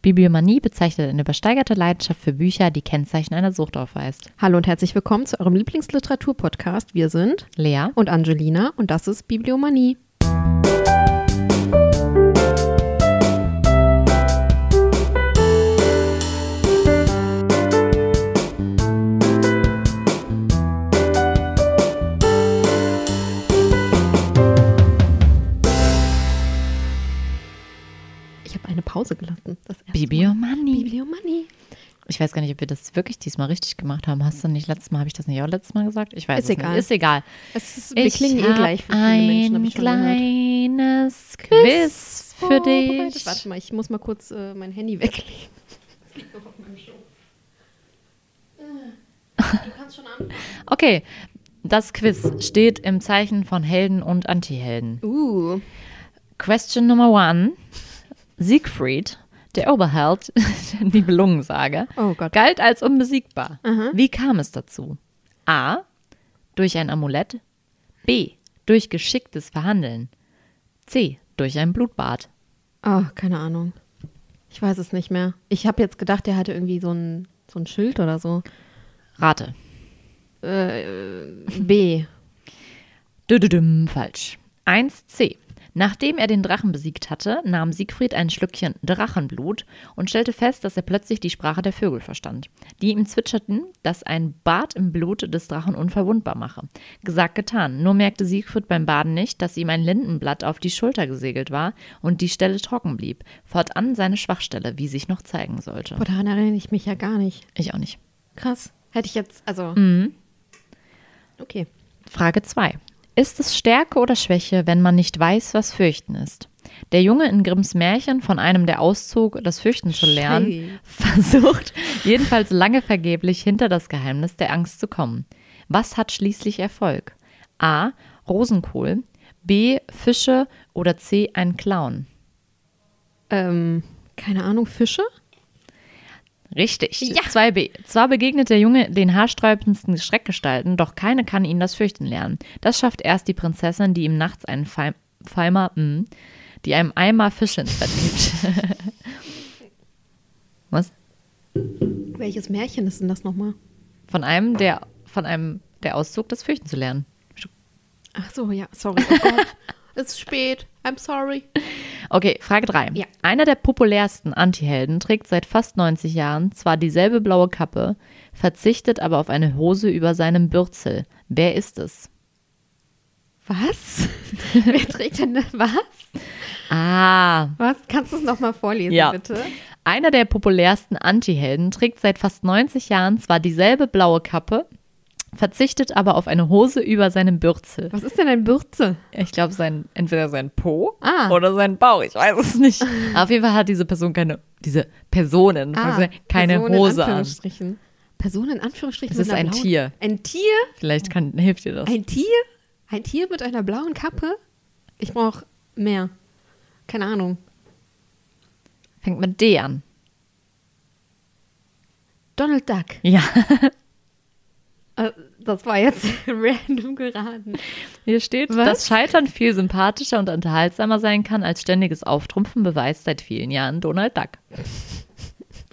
Bibliomanie bezeichnet eine übersteigerte Leidenschaft für Bücher, die Kennzeichen einer Sucht aufweist. Hallo und herzlich willkommen zu eurem Lieblingsliteratur-Podcast. Wir sind Lea und Angelina und das ist Bibliomanie. Gelassen. Das. Bibliomanie. Bibliomanie. Ich weiß gar nicht, ob wir das wirklich diesmal richtig gemacht haben. Hast du nicht letztes Mal, habe ich das nicht auch letztes Mal gesagt? Ich weiß Ist es egal. nicht. Ist egal. Es ist, wir Ich klingen eh hab gleich für viele ein Menschen, habe ich schon gehört. kleines Quiz für dich. Warte mal, ich muss mal kurz äh, mein Handy weglegen. Das liegt noch auf meinem Schoß. Du kannst schon anfangen. Okay, das Quiz steht im Zeichen von Helden und Antihelden. Uh, Question Number one. Siegfried, der Oberheld, der Nibelungensage, Oh Gott. galt als unbesiegbar. Wie kam es dazu? A. Durch ein Amulett. B. Durch geschicktes Verhandeln. C. Durch ein Blutbad. oh, keine Ahnung. Ich weiß es nicht mehr. Ich habe jetzt gedacht, der hatte irgendwie so ein, so ein Schild oder so. Rate. Äh, B. Düdüdüm, falsch. 1c. Nachdem er den Drachen besiegt hatte, nahm Siegfried ein Schlückchen Drachenblut und stellte fest, dass er plötzlich die Sprache der Vögel verstand, die ihm zwitscherten, dass ein Bad im Blut des Drachen unverwundbar mache. Gesagt, getan. Nur merkte Siegfried beim Baden nicht, dass ihm ein Lindenblatt auf die Schulter gesegelt war und die Stelle trocken blieb. Fortan seine Schwachstelle, wie sich noch zeigen sollte. Boah, daran erinnere ich mich ja gar nicht. Ich auch nicht. Krass. Hätte ich jetzt, also. Okay. Frage 2. Ist es Stärke oder Schwäche, wenn man nicht weiß, was Fürchten ist? Der Junge in Grimms Märchen von einem, der auszog, das Fürchten zu lernen, versucht jedenfalls lange vergeblich hinter das Geheimnis der Angst zu kommen. Was hat schließlich Erfolg? A. Rosenkohl, B. Fische oder C. Ein Clown? Ähm, keine Ahnung, Fische? Richtig. Ja. 2b. Zwar begegnet der Junge den haarsträubendsten Schreckgestalten, doch keine kann ihn das Fürchten lernen. Das schafft erst die Prinzessin, die ihm nachts einen Feim Feimer, mm, die einem Eimer Fische ins Bett gibt. Was? Welches Märchen ist denn das nochmal? Von einem, der von einem, der auszog, das Fürchten zu lernen. Ach so, ja, sorry. Oh. es ist spät. I'm sorry. Okay, Frage 3. Ja. Einer der populärsten Antihelden trägt seit fast 90 Jahren zwar dieselbe blaue Kappe, verzichtet aber auf eine Hose über seinem Bürzel. Wer ist es? Was? Wer trägt denn was? Ah, Was? Kannst du es nochmal vorlesen, Ja. bitte? Einer der populärsten Antihelden trägt seit fast 90 Jahren zwar dieselbe blaue Kappe, verzichtet aber auf eine Hose über seinem Bürzel. Was ist denn ein Bürzel? Ich glaube, sein, entweder sein Po Ah. oder sein Bauch, ich weiß es nicht. auf jeden Fall hat diese Person keine, diese Personen, keine Person in Hose an. Anführungsstrichen. Person in Anführungsstrichen. Es ist ein blauen- Tier. Ein Tier? Vielleicht kann, hilft dir das. Ein Tier? Ein Tier mit einer blauen Kappe? Ich brauche mehr. Keine Ahnung. Fängt mit D an. Donald Duck. Ja. Äh, Das war jetzt random geraten. Hier steht, Was? dass Scheitern viel sympathischer und unterhaltsamer sein kann als ständiges Auftrumpfen, beweist seit vielen Jahren Donald Duck.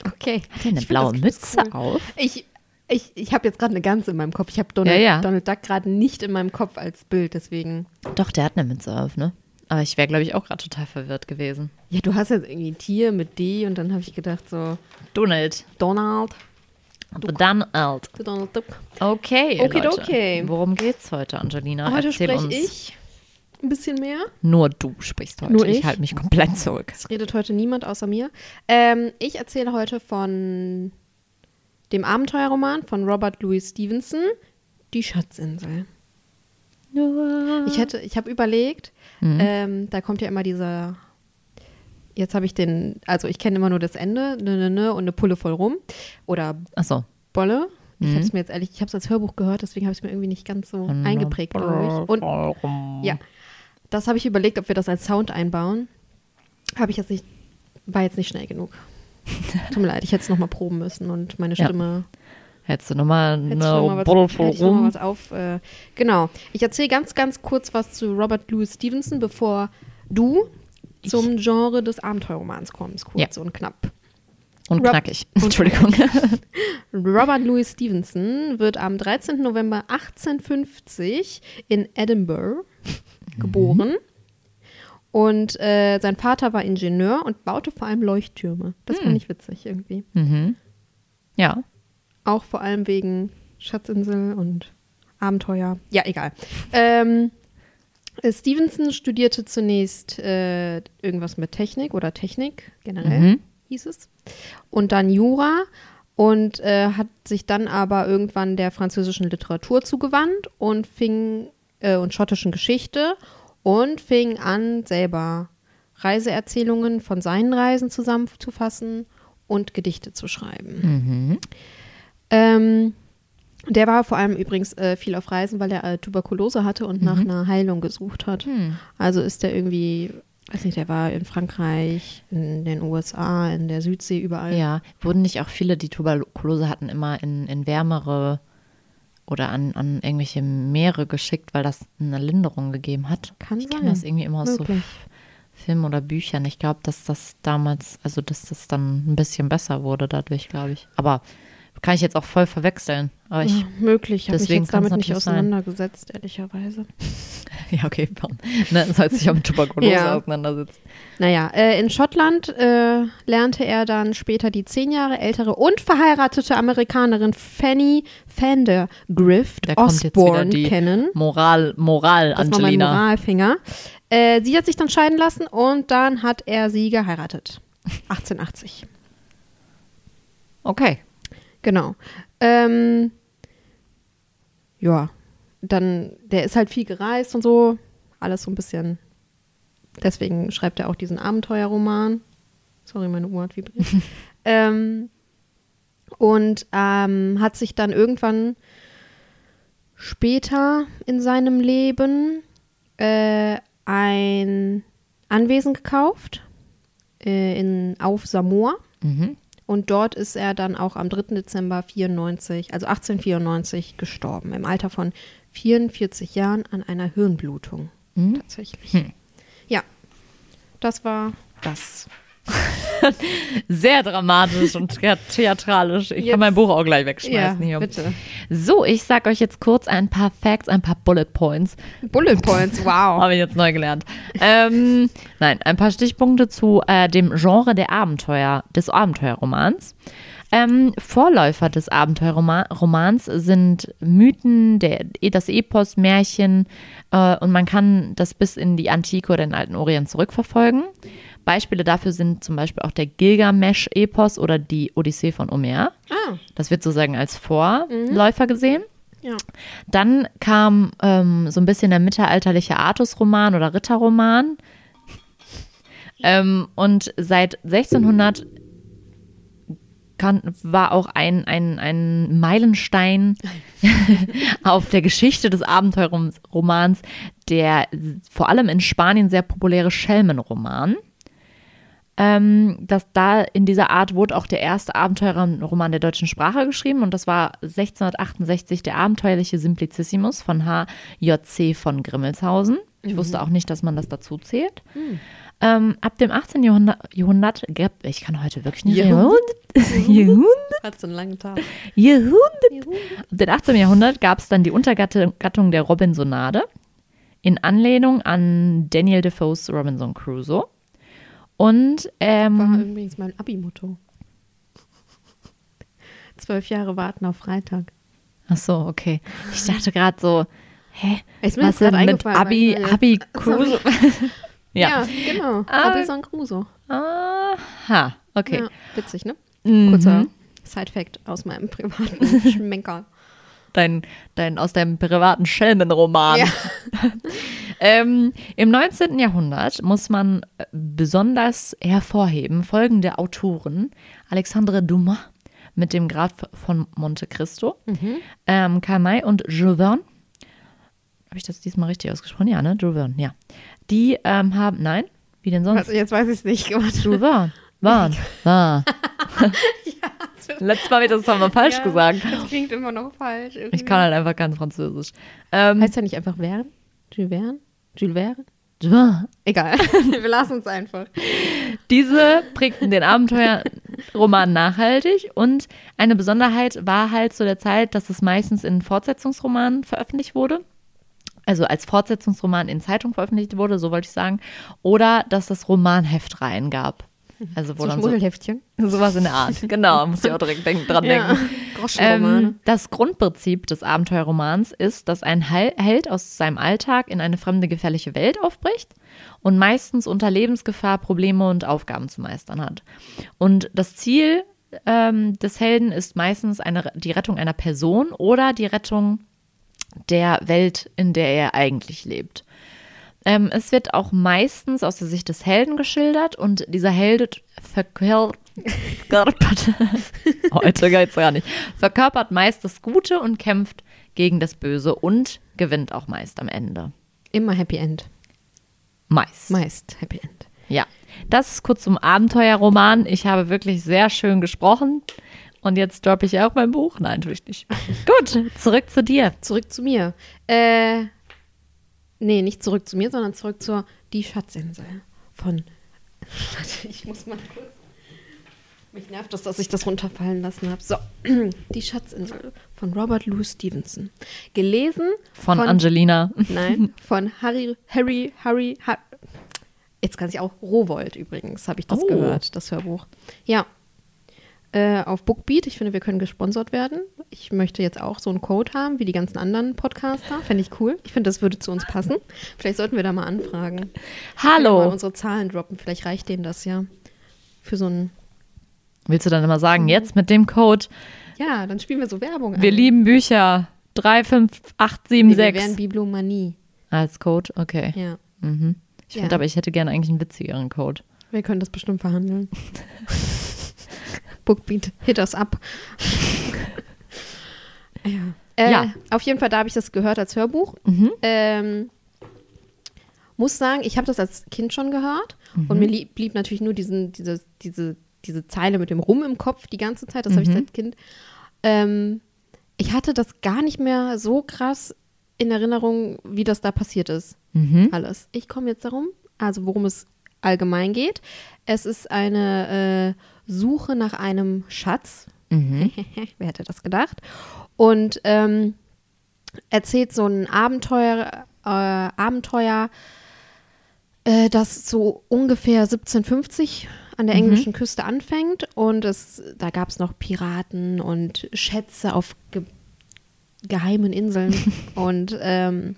Okay. Hat er eine Ich blaue Mütze cool. auf? Ich, ich, ich habe jetzt gerade eine Gans in meinem Kopf. Ich habe Donald, Ja, ja. Donald Duck gerade nicht in meinem Kopf als Bild, deswegen. Doch, der hat eine Mütze auf, ne? Aber ich wäre, glaube ich, auch gerade total verwirrt gewesen. Ja, du hast jetzt irgendwie ein Tier mit D und dann habe ich gedacht so, Donald. Donald. The Donald. Donald Duck. Okay, Okidoki. Leute. Worum geht's heute, Angelina? Heute Erzähl spreche uns. ich ein bisschen mehr. Nur du sprichst heute. Nur ich ich? halte mich komplett zurück. Es redet heute niemand außer mir. Ähm, ich erzähle heute von dem Abenteuerroman von Robert Louis Stevenson, Die Schatzinsel. Ich hätte, ich habe überlegt, Mhm. ähm, da kommt ja immer dieser, jetzt habe ich den, also ich kenne immer nur das Ende, ne, ne, ne, und eine Pulle voll rum. Oder Achso. Bolle. Ich Mhm. habe es mir jetzt ehrlich, ich habe es als Hörbuch gehört, deswegen habe ich es mir irgendwie nicht ganz so eingeprägt, glaube ich. Und ja, das habe ich überlegt, ob wir das als Sound einbauen. Habe ich jetzt nicht, war jetzt nicht schnell genug. Tut mir leid, ich hätte es nochmal proben müssen und meine Ja. Stimme Hättest du nochmal Hättest du noch eine Bottle mal rum? was auf. Äh, genau. Ich erzähle ganz, ganz kurz was zu Robert Louis Stevenson, bevor du zum Genre des Abenteuerromans kommst. Kurz Ja. und knapp. Und Rob- knackig. Entschuldigung. Robert Louis Stevenson wird am 13. November 1850 in Edinburgh geboren. Und äh, sein Vater war Ingenieur und baute vor allem Leuchttürme. Das fand ich witzig irgendwie. mhm. Ja. Auch vor allem wegen Schatzinsel und Abenteuer. Ja, egal. Ähm, äh, Stevenson studierte zunächst äh, irgendwas mit Technik oder Technik generell, Mhm. hieß es. Und dann Jura und äh, hat sich dann aber irgendwann der französischen Literatur zugewandt und fing äh, und schottischen Geschichte und fing an, selber Reiseerzählungen von seinen Reisen zusammenzufassen und Gedichte zu schreiben. Mhm. Ähm, der war vor allem übrigens äh, viel auf Reisen, weil er äh, Tuberkulose hatte und nach einer Heilung gesucht hat. Hm. Also ist er irgendwie, weiß nicht, der war in Frankreich, in den USA, in der Südsee, überall. Ja, wurden nicht auch viele, die Tuberkulose hatten, immer in, in wärmere oder an, an irgendwelche Meere geschickt, weil das eine Linderung gegeben hat? Kann ich kenne das irgendwie immer aus so Möglich. F- Filmen oder Büchern. Ich glaube, dass das damals, also dass das dann ein bisschen besser wurde dadurch, glaube ich. Aber kann ich jetzt auch voll verwechseln. Aber ich, Ja, möglich, habe ich jetzt damit nicht natürlich sein. auseinandergesetzt, ehrlicherweise. ja, okay? Ne, soll sich auch mit Tuberkulose Ja. auseinandersetzen. Naja, äh, in Schottland äh, lernte er dann später die zehn Jahre ältere und verheiratete Amerikanerin Fanny Vandergrift Da wieder Osborne kennen. Moral, Moral, Das war mein Angelina. Moralfinger. Äh, sie hat sich dann scheiden lassen und dann hat er sie geheiratet. 1880. Okay. Genau. Ähm, ja, dann, der ist halt viel gereist und so. Alles so ein bisschen. Deswegen schreibt er auch diesen Abenteuerroman. Sorry, meine Uhr hat vibriert. ähm, und ähm, hat sich dann irgendwann später in seinem Leben äh, ein Anwesen gekauft äh, in, auf Samoa. Mhm. Und dort ist er dann auch am 3. Dezember 94, also 1894 gestorben, im Alter von 44 Jahren an einer Hirnblutung. Mhm. Tatsächlich. Hm. Ja, das war das. Sehr dramatisch und thea- theatralisch. Ich Jetzt- kann mein Buch auch gleich Ja, wegschmeißen hier. bitte. So, ich sag euch jetzt kurz ein paar Facts, ein paar Bullet Points. Bullet Points, wow. Habe ich jetzt neu gelernt. ähm, nein, ein paar Stichpunkte zu äh, dem Genre der Abenteuer, des Abenteuerromans. Ähm, Vorläufer des Abenteuerromans sind Mythen, der, das Epos, Märchen äh, und man kann das bis in die Antike oder den alten Orient zurückverfolgen. Beispiele dafür sind zum Beispiel auch der Gilgamesch-Epos oder die Odyssee von Homer. Ah, Das wird sozusagen als Vorläufer gesehen. ja. Dann kam ähm, so ein bisschen der mittelalterliche Artusroman oder Ritterroman. Ähm, und seit 1600 kann, war auch ein, ein, ein Meilenstein auf der Geschichte des Abenteuerromans der vor allem in Spanien sehr populäre Schelmenroman. Ähm, dass da in dieser Art wurde auch der erste Abenteuerroman der deutschen Sprache geschrieben und das war 1668 der abenteuerliche Simplicissimus von H.J.C. von Grimmelshausen. Ich wusste auch nicht, dass man das dazu zählt. Ähm, ab dem 18. Jahrhundert, Jahrhundert gab, ich kann heute wirklich nicht Jahrhundert? reden. Jahrhundert. Hat so einen langen Tag. Jahrhundert. Ab dem 18. Jahrhundert gab es dann die Untergattung Gattung der Robinsonade in Anlehnung an Daniel Defoes Robinson Crusoe. Und War ähm, übrigens mein Abi-Motto. Zwölf Jahre warten auf Freitag. ach so, okay. Ich dachte gerade so, hä, Ist was gerade denn mit Abi, Abi Crusoe? Ja, ja. genau. Ah. Robinson Crusoe. Aha, okay. Ja, witzig, ne? Mhm. Kurzer Side-Fact aus meinem privaten Schmenker. Dein, dein aus deinem privaten Schelmenroman. Ja. Ähm, Im 19. Jahrhundert muss man besonders hervorheben folgende Autoren: Alexandre Dumas mit dem Graf von Monte Cristo, ähm, Karl May und Jules Verne. Habe ich das diesmal richtig ausgesprochen? Ja, ne? Jules Verne, ja. Die ähm, haben, nein, wie denn sonst? Also jetzt weiß ich es nicht. Jules Verne. Verne. Verne. Letztes Mal wird das doch mal falsch Ja, gesagt. Das klingt immer noch falsch. Irgendwie. Ich kann halt einfach kein Französisch. Ähm, Heißt ja nicht einfach Verne? Jules Verne? Jules Verne? Egal. Wir lassen es einfach. Diese prägten den Abenteuer, Roman nachhaltig und eine Besonderheit war halt zu der Zeit, dass es meistens in Fortsetzungsromanen veröffentlicht wurde. Also als Fortsetzungsroman in Zeitung veröffentlicht wurde, so wollte ich sagen. Oder dass es Romanheftreihen gab. Also wo So dann so, Schmuddelheftchen. sowas in der Art. Genau, muss ich auch direkt denk, dran Ja. denken. Ähm, das Grundprinzip des Abenteuerromans ist, dass ein Hel- Held aus seinem Alltag in eine fremde, gefährliche Welt aufbricht und meistens unter Lebensgefahr Probleme und Aufgaben zu meistern hat. Und das Ziel ähm, des Helden ist meistens eine, die Rettung einer Person oder die Rettung der Welt, in der er eigentlich lebt. Ähm, es wird auch meistens aus der Sicht des Helden geschildert und dieser Held verkörpert, heute geht's gar nicht, verkörpert meist das Gute und kämpft gegen das Böse und gewinnt auch meist am Ende. Immer Happy End. Meist. Meist Happy End. Ja, das ist kurz zum Abenteuerroman. Ich habe wirklich sehr schön gesprochen. Und jetzt droppe ich auch mein Buch. Nein, tue ich nicht. Gut, zurück zu dir. Zurück zu mir. Äh, nee, nicht zurück zu mir, sondern zurück zur Die Schatzinsel von. Warte, ich muss mal kurz. Mich nervt das, dass ich das runterfallen lassen habe. So, Die Schatzinsel von Robert Louis Stevenson. Gelesen Von, Angelina. Nein, von Harry, Harry, Harry, Har Jetzt kann ich auch Rowold übrigens, habe ich das Oh. gehört, das Hörbuch. Ja. Äh, auf Bookbeat. Ich finde, wir können gesponsert werden. Ich möchte jetzt auch so einen Code haben, wie die ganzen anderen Podcaster. Fände ich cool. Ich finde, das würde zu uns passen. Vielleicht sollten wir da mal anfragen. Mal Hallo. unsere Zahlen droppen. Vielleicht reicht denen das ja. Für so ein. Willst du dann immer sagen, jetzt mit dem Code, Ja, dann spielen wir so Werbung wir ein. lieben Bücher, Nee, wir 35876 wären Bibliomanie. als Code? Okay. Ja. Mhm. Ich Ja. finde aber, ich hätte gerne eigentlich einen witzigeren Code. Wir können das bestimmt verhandeln. Bookbeat, hit us up. ja. Äh, Ja. Auf jeden Fall, da habe ich das gehört als Hörbuch. Mhm. Ähm, muss sagen, ich habe das als Kind schon gehört Mhm. und mir lieb, blieb natürlich nur diesen, diese, diese, diese Zeile mit dem Rum im Kopf die ganze Zeit. Das habe ich Mhm. seit Kind. Ähm, ich hatte das gar nicht mehr so krass in Erinnerung, wie das da passiert ist Mhm. alles. Ich komme jetzt darum, also worum es allgemein geht. Es ist eine äh, Suche nach einem Schatz. Mhm. Wer hätte das gedacht? Und ähm, erzählt so ein Abenteuer, äh, Abenteuer, äh, das so ungefähr 1750 an der englischen Küste anfängt. Und es, da gab es noch Piraten und Schätze auf ge geheimen Inseln. und ähm,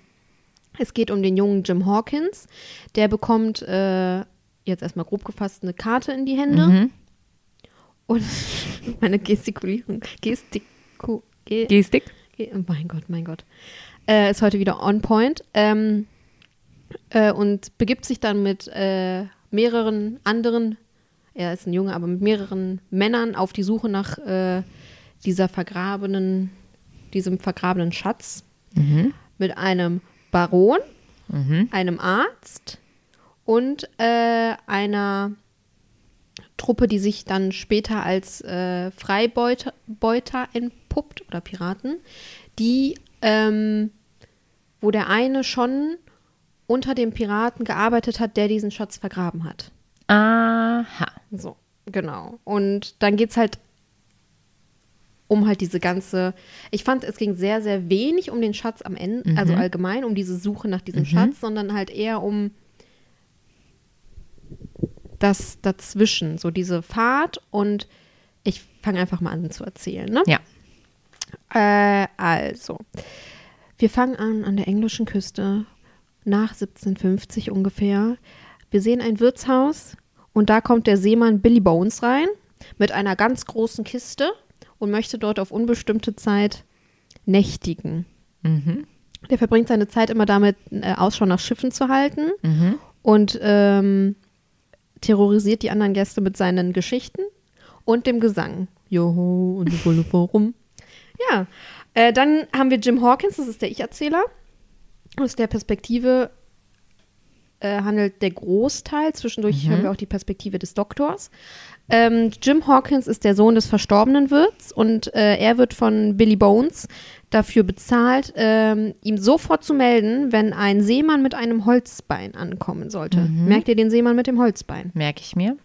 es geht um den jungen Jim Hawkins. Der bekommt äh, jetzt erstmal grob gefasst eine Karte in die Hände. Mhm. Und meine Gestikulierung, Gestiku, ge, Gestik? ge, oh mein Gott, mein Gott, äh, ist heute wieder on point. Ähm, äh, und begibt sich dann mit äh, mehreren anderen, er ist ein Junge, aber mit mehreren Männern auf die Suche nach äh, dieser vergrabenen, diesem vergrabenen Schatz. Mhm. Mit einem Baron, Mhm. einem Arzt und äh, einer Truppe, die sich dann später als äh, Freibeuter Beuter entpuppt oder Piraten, die, ähm, wo der eine schon unter dem Piraten gearbeitet hat, der diesen Schatz vergraben hat. Aha. So, genau. Und dann geht es halt um halt diese ganze, ich fand, es ging sehr, sehr wenig um den Schatz am Ende, also allgemein um diese Suche nach diesem Schatz, sondern halt eher um das dazwischen, so diese Fahrt und ich fange einfach mal an zu erzählen, ne? Ja. Äh, also, wir fangen an an der englischen Küste nach 1750 ungefähr. Wir sehen ein Wirtshaus und da kommt der Seemann Billy Bones rein mit einer ganz großen Kiste und möchte dort auf unbestimmte Zeit nächtigen. Mhm. Der verbringt seine Zeit immer damit, äh, Ausschau nach Schiffen zu halten Mhm. und ähm, terrorisiert die anderen Gäste mit seinen Geschichten und dem Gesang. Joho und die Wolle warum. Ja, äh, dann haben wir Jim Hawkins, das ist der Ich-Erzähler. Aus der Perspektive äh, handelt der Großteil. Zwischendurch hören wir auch die Perspektive des Doktors. Ähm, Jim Hawkins ist der Sohn des verstorbenen Wirts und äh, er wird von Billy Bones dafür bezahlt, ähm, ihm sofort zu melden, wenn ein Seemann mit einem Holzbein ankommen sollte. Merkt ihr den Seemann mit dem Holzbein? Merke ich mir.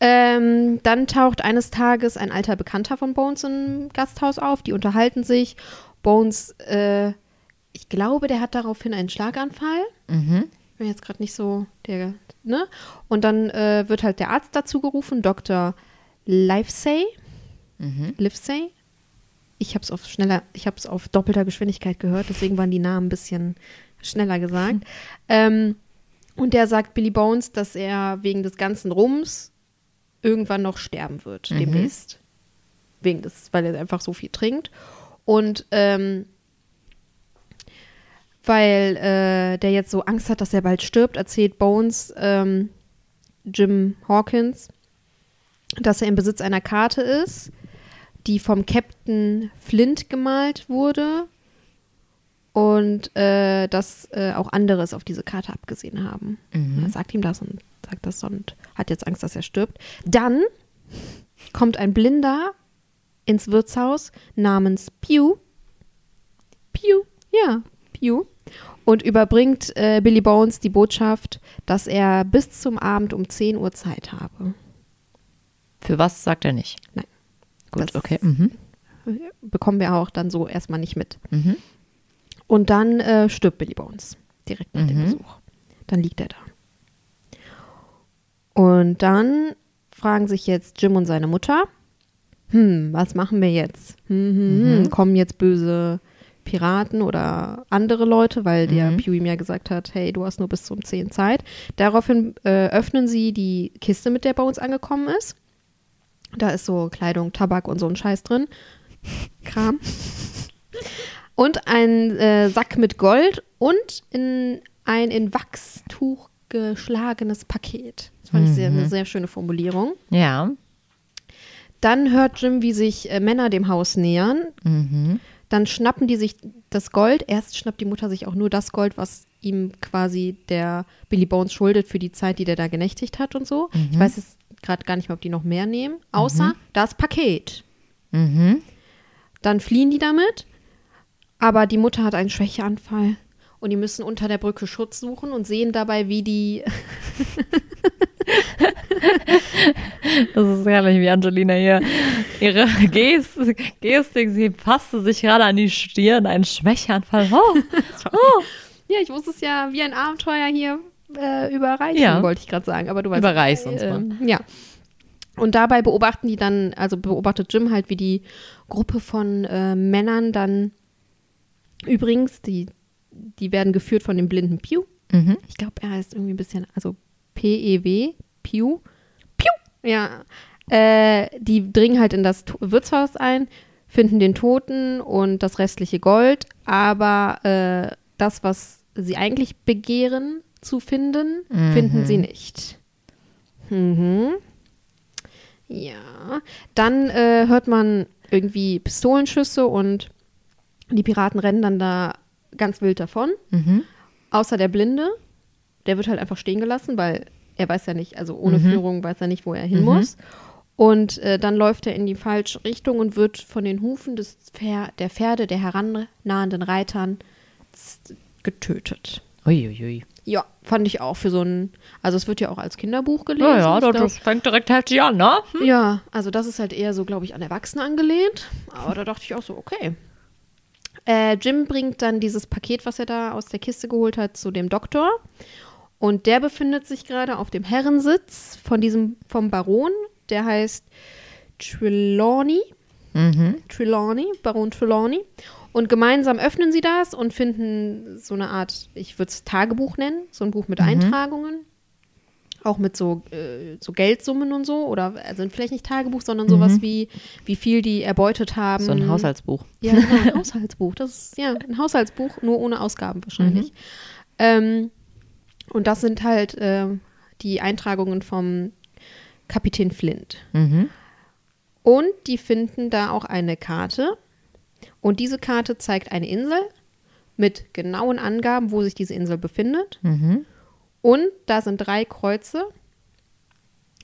Ähm, dann taucht eines Tages ein alter Bekannter von Bones im Gasthaus auf. Die unterhalten sich. Bones, äh, ich glaube, der hat daraufhin einen Schlaganfall. Mhm. Ich bin jetzt gerade nicht so der, ne? Und dann äh, wird halt der Arzt dazu gerufen, Dr. Livesay. Mhm. Livesay. Ich habe es auf schneller, ich habe es auf doppelter Geschwindigkeit gehört, deswegen waren die Namen ein bisschen schneller gesagt. Ähm, und der sagt Billy Bones, dass er wegen des ganzen Rums irgendwann noch sterben wird, Mhm. demnächst. Wegen des, weil er einfach so viel trinkt. Und ähm, weil äh, der jetzt so Angst hat, dass er bald stirbt, erzählt Bones ähm, Jim Hawkins, dass er im Besitz einer Karte ist, die vom Captain Flint gemalt wurde und äh, dass äh, auch andere es auf diese Karte abgesehen haben. Er sagt ihm das und sagt das und hat jetzt Angst, dass er stirbt. Dann kommt ein Blinder ins Wirtshaus namens Pew. Pew, ja, Pew. Und überbringt äh, Billy Bones die Botschaft, dass er bis zum Abend um 10 Uhr Zeit habe. Für was sagt er nicht? Nein. Gut, Das- okay. Mhm. Bekommen wir auch dann so erstmal nicht mit. Mhm. Und dann äh, stirbt Billy Bones direkt nach dem Mhm. Besuch. Dann liegt er da. Und dann fragen sich jetzt Jim und seine Mutter, hm, was machen wir jetzt? Hm, hm, hm, Mhm. Kommen jetzt böse Piraten oder andere Leute, weil der Mhm. Ihm ja gesagt hat, hey, du hast nur bis zum 10 Zeit. Daraufhin äh, öffnen sie die Kiste, mit der Bones angekommen ist. Da ist so Kleidung, Tabak und so ein Scheiß drin. Kram. Und ein äh, Sack mit Gold und in ein in Wachstuch geschlagenes Paket. Das fand ich sehr, Mhm. eine sehr schöne Formulierung. Ja. Dann hört Jim, wie sich äh, Männer dem Haus nähern. Mhm. Dann schnappen die sich das Gold. Erst schnappt die Mutter sich auch nur das Gold, was ihm quasi der Billy Bones schuldet für die Zeit, die der da genächtigt hat und so. Ich weiß jetzt gerade gar nicht mehr, ob die noch mehr nehmen. Außer das Paket. Mhm. Dann fliehen die damit, aber die Mutter hat einen Schwächeanfall und die müssen unter der Brücke Schutz suchen und sehen dabei, wie die. Das ist herrlich, wie Angelina hier ihre Gest Gestik, sie fasste sich gerade an die Stirn, ein Schwächeanfall. Oh, oh. Ja, ich muss es ja wie ein Abenteuer hier äh, überreichen, Ja. wollte ich gerade sagen. Aber du weißt. Überreich's uns mal. äh, Ja. Und dabei beobachten die dann, also beobachtet Jim halt, wie die Gruppe von äh, Männern dann übrigens, die, die werden geführt von dem blinden Pew. Mhm. Ich glaube, er heißt irgendwie ein bisschen, also P-E-W, Pew. Pew! Ja. Äh, die dringen halt in das Wirtshaus ein, finden den Toten und das restliche Gold, aber äh, das, was sie eigentlich begehren zu finden, finden sie nicht. Mhm. Ja. Dann äh, hört man irgendwie Pistolenschüsse und die Piraten rennen dann da ganz wild davon. Mhm. Außer der Blinde, der wird halt einfach stehen gelassen, weil er weiß ja nicht, also ohne Mhm. Führung weiß er nicht, wo er hin Mhm. muss. Und äh, dann läuft er in die falsche Richtung und wird von den Hufen des Pfer der Pferde der herannahenden Reitern getötet. Uiuiui. Ja, fand ich auch für so ein, also es wird ja auch als Kinderbuch gelesen. Ja, ja, das, das fängt direkt heftig an, ne? Hm? ja, also das ist halt eher so, glaube ich, an Erwachsene angelehnt. Aber da dachte ich auch so, okay. Äh, Jim bringt dann dieses Paket, was er da aus der Kiste geholt hat, zu dem Doktor. Und der befindet sich gerade auf dem Herrensitz von diesem, vom Baron. Der heißt Trelawney. Mhm. Trelawney, Baron Trelawney. Und gemeinsam öffnen sie das und finden so eine Art, ich würde es Tagebuch nennen, so ein Buch mit Eintragungen. Auch mit so, äh, so Geldsummen und so. Oder also vielleicht nicht Tagebuch, sondern sowas wie, wie viel die erbeutet haben. So ein Haushaltsbuch. Ja, genau, ein Haushaltsbuch. Das ist ja ein Haushaltsbuch, nur ohne Ausgaben wahrscheinlich. Ähm, und das sind halt ähm, die Eintragungen vom Kapitän Flint. Mhm. Und die finden da auch eine Karte. Und diese Karte zeigt eine Insel mit genauen Angaben, wo sich diese Insel befindet. Mhm. Und da sind drei Kreuze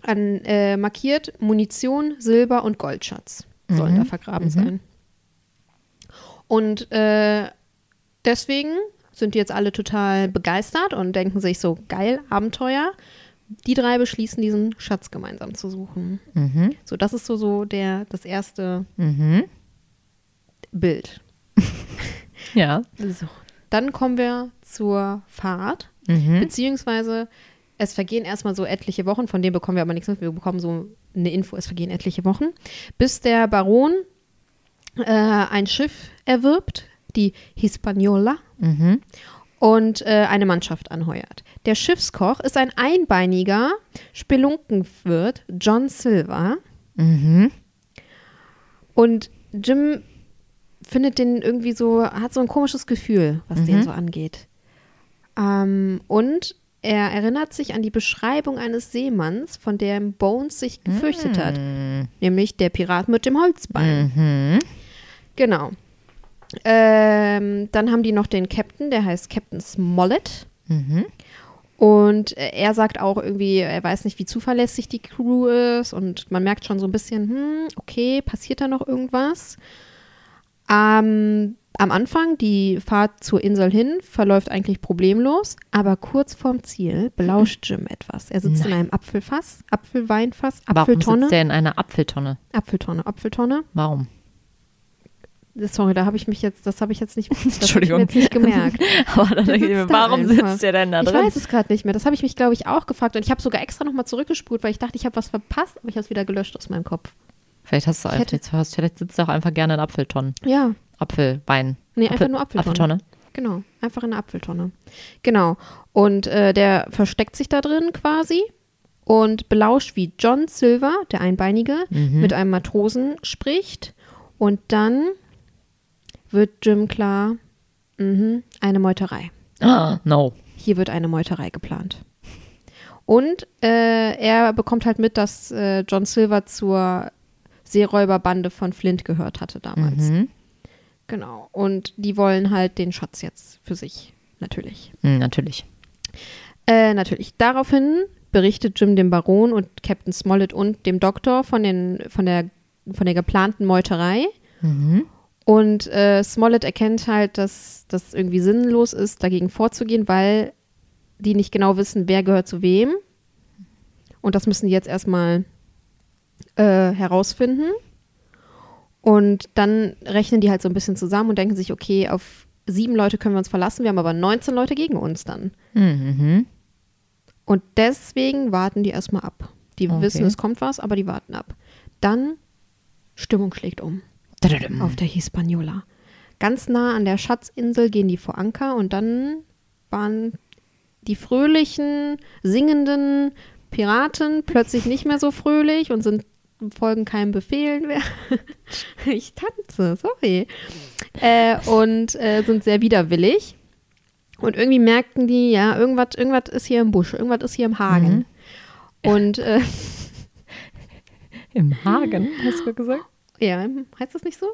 an, äh, markiert: Munition, Silber und Goldschatz sollen Mhm. da vergraben Mhm. sein. Und äh, deswegen sind jetzt alle total begeistert und denken sich so: geil, Abenteuer. die drei beschließen, diesen Schatz gemeinsam zu suchen. Mhm. So, das ist so, so der, das erste Mhm. Bild. Ja. So. Dann kommen wir zur Fahrt, Mhm. beziehungsweise es vergehen erstmal so etliche Wochen, von denen bekommen wir aber nichts mit. Wir bekommen so eine Info, es vergehen etliche Wochen, bis der Baron äh, ein Schiff erwirbt, die Hispaniola, Mhm. und äh, eine Mannschaft anheuert. Der Schiffskoch ist ein einbeiniger Spelunkenwirt, John Silver. Mhm. Und Jim findet den irgendwie so, hat so ein komisches Gefühl, was den Mhm. so angeht. Ähm, und er erinnert sich an die Beschreibung eines Seemanns, von dem Bones sich gefürchtet hat. Mhm. Nämlich der Pirat mit dem Holzbein. Mhm. Genau. Ähm, dann haben die noch den Captain, der heißt Captain Smollett. Mhm. Und äh, er sagt auch irgendwie, er weiß nicht, wie zuverlässig die Crew ist. Und man merkt schon so ein bisschen, hm, okay, passiert da noch irgendwas? Ähm, am Anfang, die Fahrt zur Insel hin, verläuft eigentlich problemlos. Aber kurz vorm Ziel belauscht Jim etwas. Er sitzt in einem Apfelfass, Apfelweinfass, Warum Apfeltonne. sitzt der in einer Apfeltonne? Apfeltonne, Apfeltonne. Warum? Sorry, da habe ich mich jetzt, das habe ich jetzt nicht, das hab ich mir Entschuldigung. jetzt nicht gemerkt. Aber dann denke ich mir, warum einfach. sitzt der denn da Ich drin? weiß es gerade nicht mehr. Das habe ich mich, glaube ich, auch gefragt. Und ich habe sogar extra nochmal zurückgespult, weil ich dachte, ich habe was verpasst, aber ich habe es wieder gelöscht aus meinem Kopf. Vielleicht hast du Ich hätte- jetzt hast, vielleicht sitzt du auch einfach gerne in Apfeltonnen. Ja, Apfelwein. nee, Apfel- einfach nur Apfeltonne. Apfeltonne. Genau, einfach in der Apfeltonne. Genau. Und äh, der versteckt sich da drin quasi und belauscht, wie John Silver, der Einbeinige, Mhm. mit einem Matrosen spricht. Und dann wird Jim klar, mhm, eine Meuterei. Ah, no. Hier wird eine Meuterei geplant. Und äh, er bekommt halt mit, dass äh, John Silver zur Seeräuberbande von Flint gehört hatte damals. Mhm. Genau. Und die wollen halt den Schatz jetzt für sich, natürlich. Hm, natürlich. Äh, natürlich. Daraufhin berichtet Jim dem Baron und Captain Smollett und dem Doktor von, den, von, der, von der geplanten Meuterei. Mhm. Und äh, Smollett erkennt halt, dass das irgendwie sinnlos ist, dagegen vorzugehen, weil die nicht genau wissen, wer gehört zu wem. Und das müssen die jetzt erstmal äh, herausfinden. Und dann rechnen die halt so ein bisschen zusammen und denken sich, okay, auf sieben Leute können wir uns verlassen, wir haben aber 19 Leute gegen uns dann. Mhm. Und deswegen warten die erstmal ab. Die Okay. wissen, es kommt was, aber die warten ab. Dann Stimmung schlägt um. Auf der Hispaniola. Ganz nah an der Schatzinsel gehen die vor Anker und dann waren die fröhlichen, singenden Piraten plötzlich nicht mehr so fröhlich und sind folgen keinem Befehlen mehr. ich tanze, sorry. Äh, und äh, sind sehr widerwillig. Und irgendwie merkten die, ja, irgendwas, irgendwas ist hier im Busch, irgendwas ist hier im Hagen. Und äh, Im Hagen, hast du gesagt? Ja, heißt das nicht so?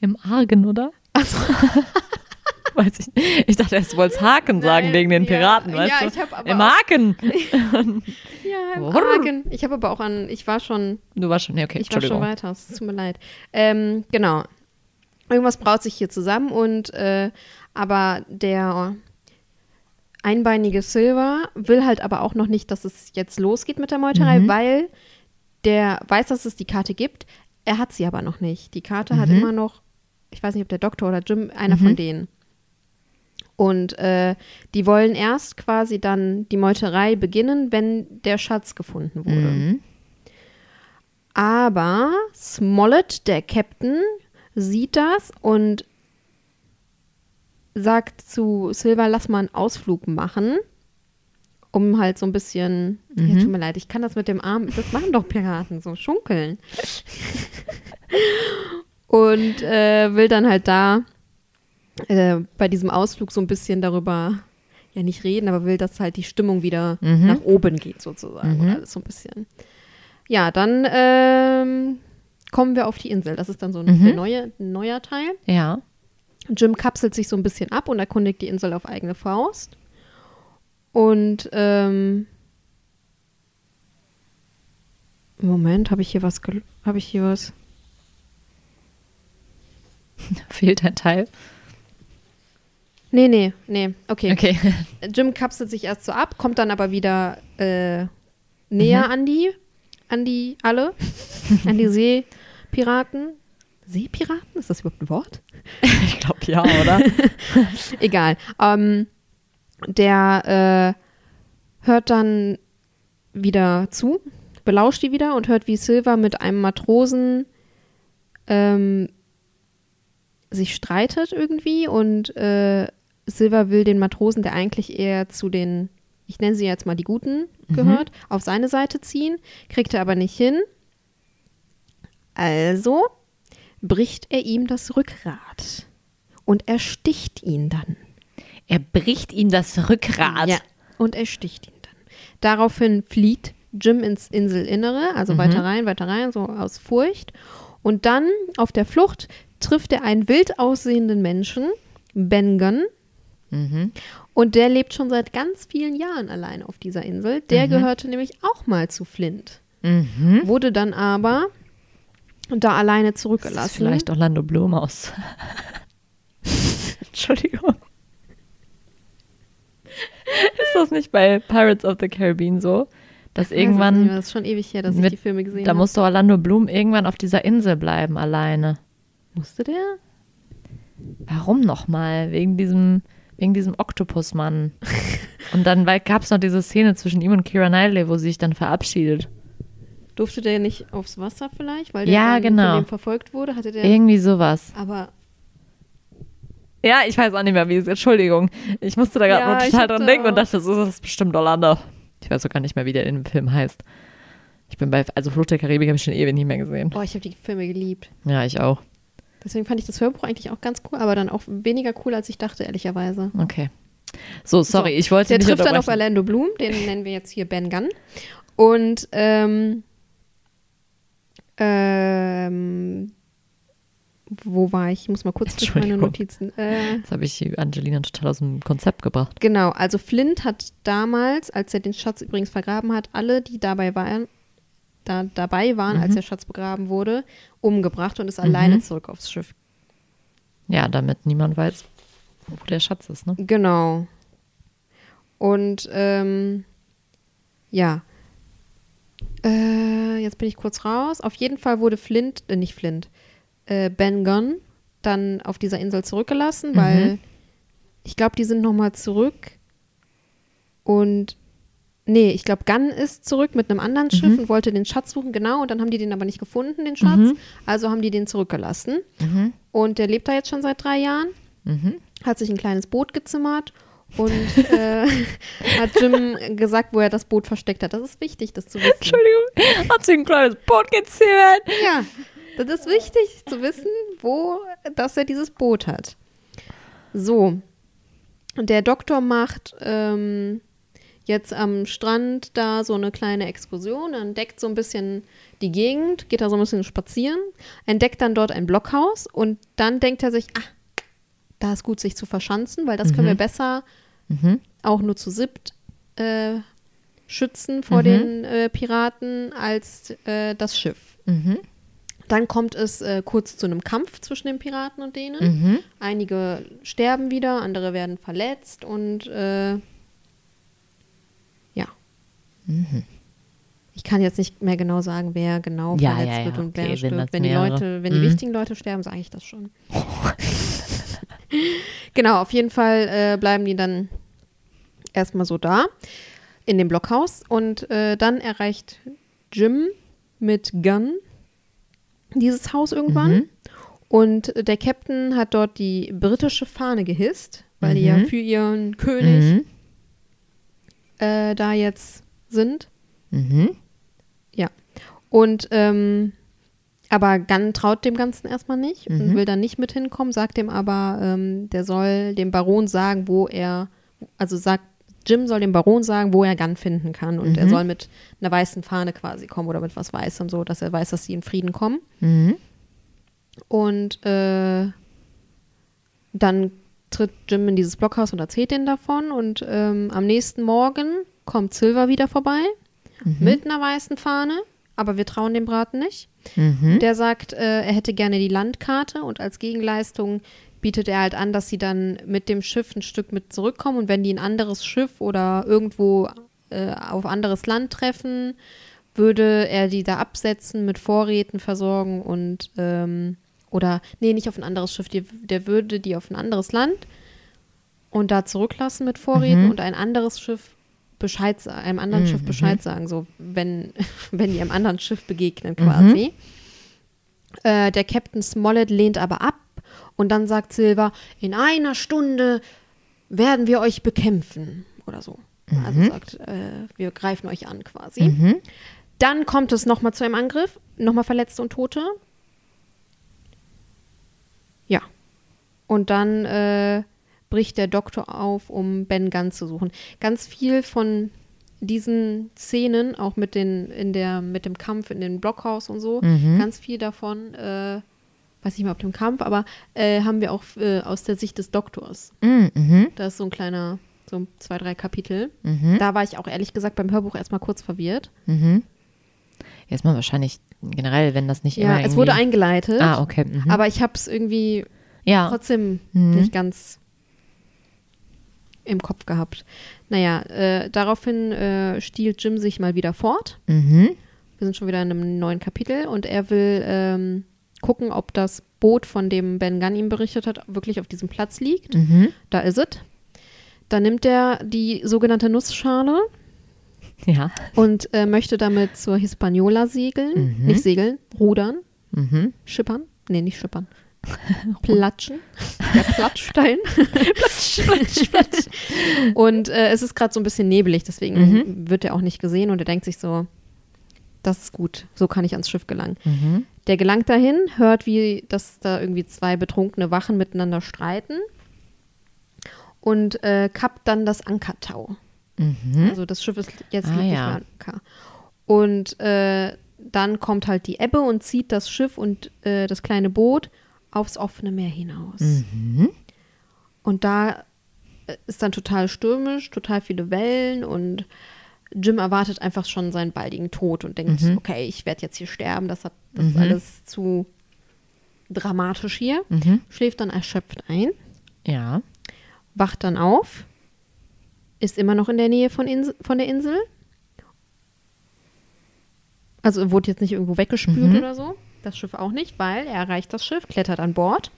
Im Argen, oder? Achso. Weiß ich nicht. Ich dachte erst, wolltest Haken sagen Nein, wegen den ja, Piraten, ja, weißt du? ich hab aber Im Haken. Ja, im. Hagen. Ich habe aber auch an, ich war schon Du warst schon, nee, okay, Ich war schon weiter, es tut mir leid. Ähm, genau. Irgendwas braut sich hier zusammen und äh, aber der einbeinige Silver will halt aber auch noch nicht, dass es jetzt losgeht mit der Meuterei, Mhm. weil der weiß, dass es die Karte gibt. Er hat sie aber noch nicht. Die Karte hat Mhm. immer noch, ich weiß nicht, ob der Doktor oder Jim, einer Mhm. von denen. Und äh, die wollen erst quasi dann die Meuterei beginnen, wenn der Schatz gefunden wurde. Mhm. Aber Smollett, der Captain, sieht das und sagt zu Silver, lass mal einen Ausflug machen, um halt so ein bisschen, ja, Mhm. tut mir leid, ich kann das mit dem Arm, das machen doch Piraten, so schunkeln. und äh, will dann halt da äh, bei diesem Ausflug so ein bisschen darüber, ja nicht reden, aber will, dass halt die Stimmung wieder Mhm. nach oben geht sozusagen Mhm. alles so ein bisschen. Ja, dann ähm, kommen wir auf die Insel. Das ist dann so ein Mhm. neue, neuer Teil. Ja. Jim kapselt sich so ein bisschen ab und erkundigt die Insel auf eigene Faust. Und ähm, Moment, habe ich hier was? Habe ich hier was? Fehlt ein Teil. Nee, nee, nee. Okay. Okay. Jim kapselt sich erst so ab, kommt dann aber wieder äh, näher an die, an die alle, an die Seepiraten. Seepiraten? Ist das überhaupt ein Wort? Ich glaube ja, oder? Egal. Ähm, der äh, hört dann wieder zu, belauscht die wieder und hört, wie Silver mit einem Matrosen ähm, sich streitet irgendwie und äh, Silver will den Matrosen, der eigentlich eher zu den, ich nenne sie jetzt mal die Guten gehört, auf seine Seite ziehen, kriegt er aber nicht hin. Also bricht er ihm das Rückgrat und ersticht ihn dann. Er bricht ihm das Rückgrat. Ja, und er sticht ihn dann. Daraufhin flieht Jim ins Inselinnere, also weiter rein, weiter rein, so aus Furcht. Und dann auf der Flucht trifft er einen wild aussehenden Menschen, Ben Gunn. Mhm. Und der lebt schon seit ganz vielen Jahren allein auf dieser Insel. Der gehörte nämlich auch mal zu Flint. Mhm. Wurde dann aber da alleine Das ist zurückgelassen. vielleicht Orlando Bloom aus. Entschuldigung. Ist das nicht bei Pirates of the Caribbean so? Dass Ich irgendwann, mehr, Das ist schon ewig her, dass ich mit- die Filme gesehen da habe. musste Orlando Bloom irgendwann auf dieser Insel bleiben, alleine. Musste der? Warum nochmal? Wegen diesem, wegen diesem Oktopusmann. Und dann gab es noch diese Szene zwischen ihm und Kira Knightley, wo sie sich dann verabschiedet. Durfte der nicht aufs Wasser vielleicht? Weil der Ja, genau. von dem verfolgt wurde? Hatte der. Irgendwie sowas. aber Ja, ich weiß auch nicht mehr, wie es ist. Entschuldigung. Ich musste da gerade Ja, nur total dran denken und dachte, das ist das bestimmt Orlando. Ich weiß auch gar nicht mehr, wie der in dem Film heißt. Ich bin bei, also Flucht der Karibik habe ich schon ewig nicht mehr gesehen. oh, ich habe die Filme geliebt. Ja, ich auch. Deswegen fand ich das Hörbuch eigentlich auch ganz cool, aber dann auch weniger cool, als ich dachte, ehrlicherweise. Okay. So, sorry, So, ich wollte Der nicht trifft dann auf. Orlando Bloom, den nennen wir jetzt hier Ben Gunn. Und ähm, ähm, wo war ich? Ich muss mal kurz durch meine. Notizen. Äh, Jetzt habe ich Angelina total aus dem Konzept gebracht. genau, also Flint hat damals, als er den Schatz übrigens vergraben hat, alle, die dabei waren, da, dabei waren, Mhm. als der Schatz begraben wurde, umgebracht und ist alleine zurück aufs Schiff Ja, damit niemand weiß, wo der Schatz ist, ne? Genau. Und ähm, ja. Äh, jetzt bin ich kurz raus. Auf jeden Fall wurde Flint, äh, nicht Flint, äh, Ben Gunn dann auf dieser Insel zurückgelassen, weil ich glaube, die sind nochmal zurück. Und nee, ich glaube, Gunn ist zurück mit einem anderen Schiff und wollte den Schatz suchen, genau. Und dann haben die den aber nicht gefunden, den Schatz. Mhm. Also haben die den zurückgelassen. Mhm. Und der lebt da jetzt schon seit drei Jahren Mhm. hat sich ein kleines Boot gezimmert und äh, hat Jim gesagt, wo er das Boot versteckt hat. Das ist wichtig, das zu wissen. Entschuldigung, hat sich ein kleines Boot gezimmert. Ja, das ist wichtig zu wissen, wo, dass er dieses Boot hat. So, und der Doktor macht ähm, jetzt am Strand da so eine kleine Exkursion, entdeckt so ein bisschen die Gegend, geht da so ein bisschen spazieren, entdeckt dann dort ein Blockhaus und dann denkt er sich, ah, da ist gut, sich zu verschanzen, weil das können wir besser Mhm. auch nur zu siebt äh, schützen vor Mhm. den äh, Piraten als äh, das Schiff. Mhm. Dann kommt es äh, kurz zu einem Kampf zwischen den Piraten und denen. Mhm. Einige sterben wieder, andere werden verletzt und äh, ja. Ich kann jetzt nicht mehr genau sagen, wer genau Ja, verletzt ja, wird ja, und okay, wer wenn stirbt. Wenn die Leute, wenn die Mhm. wichtigen Leute sterben, sage ich das schon. genau, auf jeden Fall äh, bleiben die dann erstmal so da in dem Blockhaus und äh, dann erreicht Jim mit Gun dieses Haus irgendwann Mhm. und der Captain hat dort die britische Fahne gehisst, weil die ja Mhm. für ihren König Mhm. äh, da jetzt sind. Mhm. Und ähm, aber Gunn traut dem Ganzen erstmal nicht und Mhm. will dann nicht mit hinkommen, sagt dem aber, ähm, der soll dem Baron sagen, wo er, also sagt, Jim soll dem Baron sagen, wo er Gunn finden kann und er Mhm. soll mit einer weißen Fahne quasi kommen oder mit was Weißem so, dass er weiß, dass sie in Frieden kommen. Mhm. Und äh, dann tritt Jim in dieses Blockhaus und erzählt denen davon. Und ähm, am nächsten Morgen kommt Silver wieder vorbei mit einer weißen Fahne. Aber wir trauen dem Braten nicht. Mhm. Der sagt, äh, er hätte gerne die Landkarte und als Gegenleistung bietet er halt an, dass sie dann mit dem Schiff ein Stück mit zurückkommen und wenn die ein anderes Schiff oder irgendwo äh, auf anderes Land treffen, würde er die da absetzen, mit Vorräten versorgen und ähm, oder nee, nicht auf ein anderes Schiff, die, der würde die auf ein anderes Land und da zurücklassen mit Vorräten Mhm. und ein anderes Schiff Bescheid, einem anderen Schiff Mhm. Bescheid sagen, so wenn, wenn die einem anderen Schiff begegnen quasi. Äh, der Captain Smollett lehnt aber ab und dann sagt Silver, in einer Stunde werden wir euch bekämpfen oder so. Also sagt, äh, wir greifen euch an quasi. Mhm. Dann kommt es nochmal zu einem Angriff, nochmal Verletzte und Tote. Ja. Und dann äh, bricht der Doktor auf, um Ben Gunn zu suchen. Ganz viel von diesen Szenen, auch mit, den, in der, mit dem Kampf in dem Blockhaus und so, Mhm. ganz viel davon, äh, weiß nicht mehr, ob dem Kampf, aber äh, haben wir auch äh, aus der Sicht des Doktors. Mhm. Mhm. Da ist so ein kleiner, so zwei, drei Kapitel. Mhm. Da war ich auch ehrlich gesagt beim Hörbuch erstmal kurz verwirrt. Mhm. Erstmal wahrscheinlich generell, wenn das nicht Ja, immer es wurde irgendwie- eingeleitet, Ah, okay. Mhm. aber ich habe es irgendwie ja. trotzdem Mhm. nicht ganz im Kopf gehabt. Naja, äh, daraufhin äh, stiehlt Jim sich mal wieder fort. Mhm. Wir sind schon wieder in einem neuen Kapitel und er will ähm, gucken, ob das Boot, von dem Ben Gunn ihm berichtet hat, wirklich auf diesem Platz liegt. Mhm. Da ist es. Dann nimmt er die sogenannte Nussschale Ja. und äh, möchte damit zur Hispaniola segeln. Mhm. Nicht segeln, rudern, Mhm. schippern. Nee, nicht schippern. Platschen. Der Platschstein. Platsch, platsch, platsch. Und äh, es ist gerade so ein bisschen nebelig, deswegen Mhm. wird er auch nicht gesehen und er denkt sich so, das ist gut, so kann ich ans Schiff gelangen. Mhm. Der gelangt dahin, hört, wie dass da irgendwie zwei betrunkene Wachen miteinander streiten und äh, kappt dann das Ankertau. Mhm. Also das Schiff ist jetzt Ah, nicht ja. mehr Anker. Und äh, dann kommt halt die Ebbe und zieht das Schiff und äh, das kleine Boot aufs offene Meer hinaus. Mhm. Und da äh, ist dann total stürmisch, total viele Wellen und Jim erwartet einfach schon seinen baldigen Tod und denkt, Mhm. okay, ich werde jetzt hier sterben, das, hat, das ist Mhm. alles zu dramatisch hier. Mhm. Schläft dann erschöpft ein, Ja. wacht dann auf, ist immer noch in der Nähe von, Ins von der Insel. Also wurde jetzt nicht irgendwo weggespült Mhm. oder so. Das Schiff auch nicht, weil er erreicht das Schiff, klettert an Bord.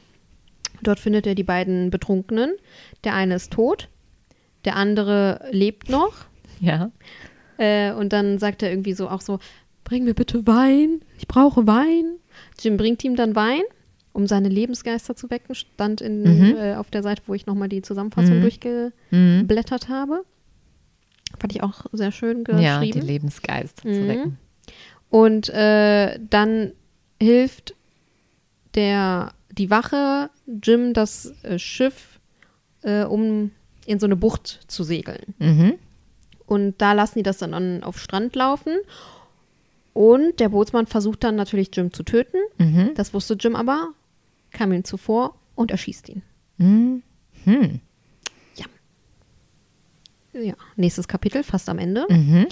Dort findet er die beiden Betrunkenen. Der eine ist tot, der andere lebt noch. Ja. Äh, und dann sagt er irgendwie so auch so, bring mir bitte Wein, ich brauche Wein. Jim bringt ihm dann Wein, um seine Lebensgeister zu wecken. Stand in, Mhm. äh, auf der Seite, wo ich nochmal die Zusammenfassung Mhm. Mhm. durchgeblättert habe. Fand ich auch sehr schön Ja, die geschrieben. Lebensgeist Mhm. zu wecken. und äh, dann hilft der, die Wache Jim das äh, Schiff, äh, um in so eine Bucht zu segeln. Mhm. Und da lassen die das dann an, auf Strand laufen. Und der Bootsmann versucht dann natürlich Jim zu töten. Mhm. Das wusste Jim aber, kam ihm zuvor und erschießt ihn. Mhm. Hm. Ja, nächstes Kapitel, fast am Ende. Mhm.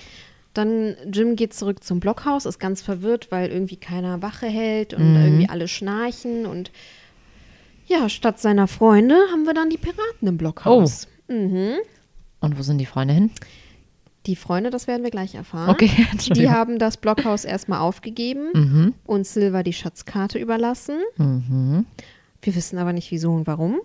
Dann Jim geht zurück zum Blockhaus, ist ganz verwirrt, weil irgendwie keiner Wache hält und Mhm. irgendwie alle schnarchen. Und ja, statt seiner Freunde haben wir dann die Piraten im Blockhaus. Mhm. Und wo sind die Freunde hin? Die Freunde, das werden wir gleich erfahren. Okay, Die haben das Blockhaus erstmal aufgegeben Mhm. und Silver die Schatzkarte überlassen. Mhm. Wir wissen aber nicht wieso und warum.